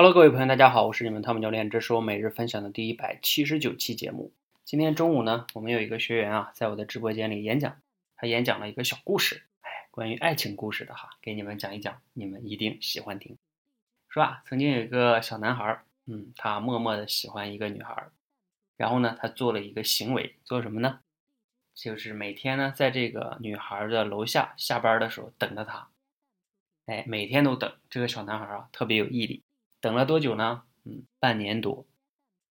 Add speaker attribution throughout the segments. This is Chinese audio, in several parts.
Speaker 1: Hello，各位朋友，大家好，我是你们汤姆教练，这是我每日分享的第一百七十九期节目。今天中午呢，我们有一个学员啊，在我的直播间里演讲，他演讲了一个小故事，哎，关于爱情故事的哈，给你们讲一讲，你们一定喜欢听。说啊，曾经有一个小男孩，嗯，他默默的喜欢一个女孩，然后呢，他做了一个行为，做什么呢？就是每天呢，在这个女孩的楼下下班的时候等着她，哎，每天都等。这个小男孩啊，特别有毅力。等了多久呢？嗯，半年多。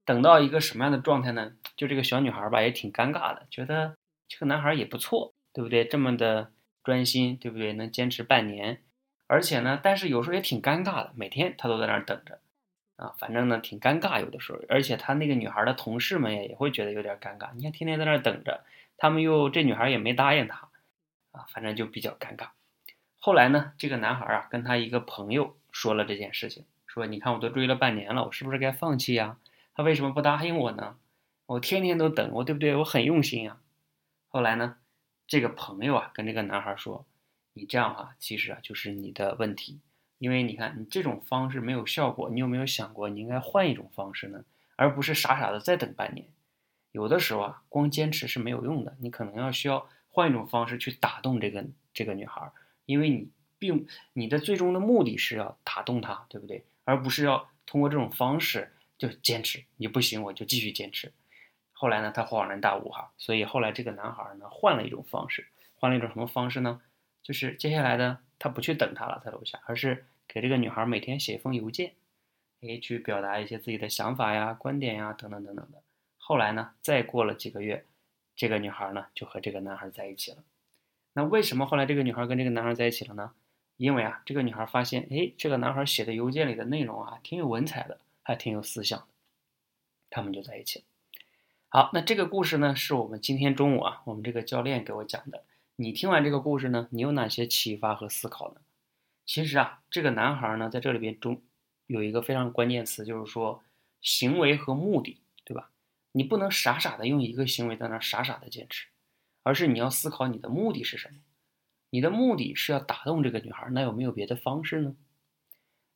Speaker 1: 等到一个什么样的状态呢？就这个小女孩吧，也挺尴尬的，觉得这个男孩也不错，对不对？这么的专心，对不对？能坚持半年，而且呢，但是有时候也挺尴尬的，每天他都在那儿等着，啊，反正呢挺尴尬，有的时候。而且他那个女孩的同事们也也会觉得有点尴尬，你看天天在那儿等着，他们又这女孩也没答应他，啊，反正就比较尴尬。后来呢，这个男孩啊跟他一个朋友说了这件事情。说，你看我都追了半年了，我是不是该放弃呀？他为什么不答应我呢？我天天都等，我对不对？我很用心呀。后来呢，这个朋友啊跟这个男孩说，你这样啊，其实啊就是你的问题，因为你看你这种方式没有效果，你有没有想过你应该换一种方式呢？而不是傻傻的再等半年。有的时候啊，光坚持是没有用的，你可能要需要换一种方式去打动这个这个女孩，因为你并你的最终的目的是要打动她，对不对？而不是要通过这种方式就坚持，你不行我就继续坚持。后来呢，他恍然大悟哈，所以后来这个男孩呢换了一种方式，换了一种什么方式呢？就是接下来的他不去等她了，在楼下，而是给这个女孩每天写一封邮件，哎，去表达一些自己的想法呀、观点呀等等等等的。后来呢，再过了几个月，这个女孩呢就和这个男孩在一起了。那为什么后来这个女孩跟这个男孩在一起了呢？因为啊，这个女孩发现，哎，这个男孩写的邮件里的内容啊，挺有文采的，还挺有思想的，他们就在一起了。好，那这个故事呢，是我们今天中午啊，我们这个教练给我讲的。你听完这个故事呢，你有哪些启发和思考呢？其实啊，这个男孩呢，在这里边中有一个非常关键词，就是说行为和目的，对吧？你不能傻傻的用一个行为在那傻傻的坚持，而是你要思考你的目的是什么。你的目的是要打动这个女孩，那有没有别的方式呢？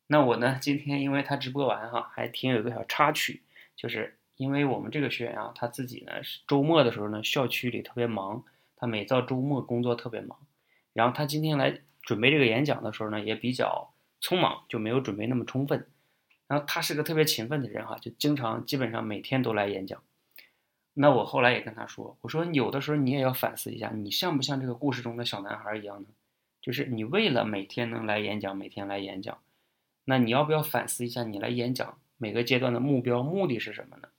Speaker 1: 那我呢？今天因为他直播完哈，还挺有一个小插曲，就是因为我们这个学员啊，他自己呢是周末的时候呢，校区里特别忙，他每到周末工作特别忙，然后他今天来准备这个演讲的时候呢，也比较匆忙，就没有准备那么充分。然后他是个特别勤奋的人哈，就经常基本上每天都来演讲。那我后来也跟他说，我说有的时候你也要反思一下，你像不像这个故事中的小男孩一样呢？就是你为了每天能来演讲，每天来演讲，那你要不要反思一下，你来演讲每个阶段的目标目的是什么呢？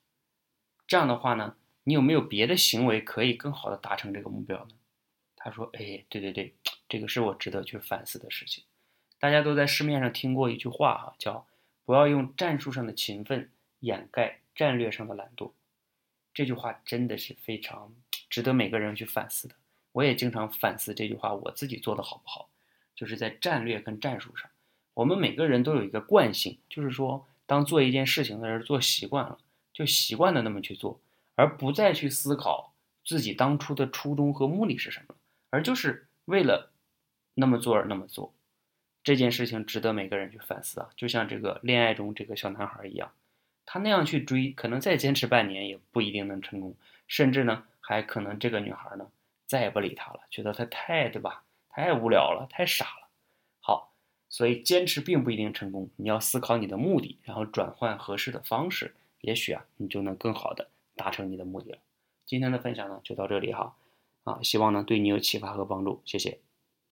Speaker 1: 这样的话呢，你有没有别的行为可以更好的达成这个目标呢？他说，哎，对对对，这个是我值得去反思的事情。大家都在市面上听过一句话哈，叫不要用战术上的勤奋掩盖战略上的懒惰。这句话真的是非常值得每个人去反思的。我也经常反思这句话，我自己做的好不好？就是在战略跟战术上，我们每个人都有一个惯性，就是说，当做一件事情的时候做习惯了，就习惯的那么去做，而不再去思考自己当初的初衷和目的是什么，而就是为了那么做而那么做。这件事情值得每个人去反思啊！就像这个恋爱中这个小男孩一样。他那样去追，可能再坚持半年也不一定能成功，甚至呢，还可能这个女孩呢再也不理他了，觉得他太对吧，太无聊了，太傻了。好，所以坚持并不一定成功，你要思考你的目的，然后转换合适的方式，也许啊，你就能更好的达成你的目的了。今天的分享呢就到这里哈，啊，希望呢对你有启发和帮助，谢谢。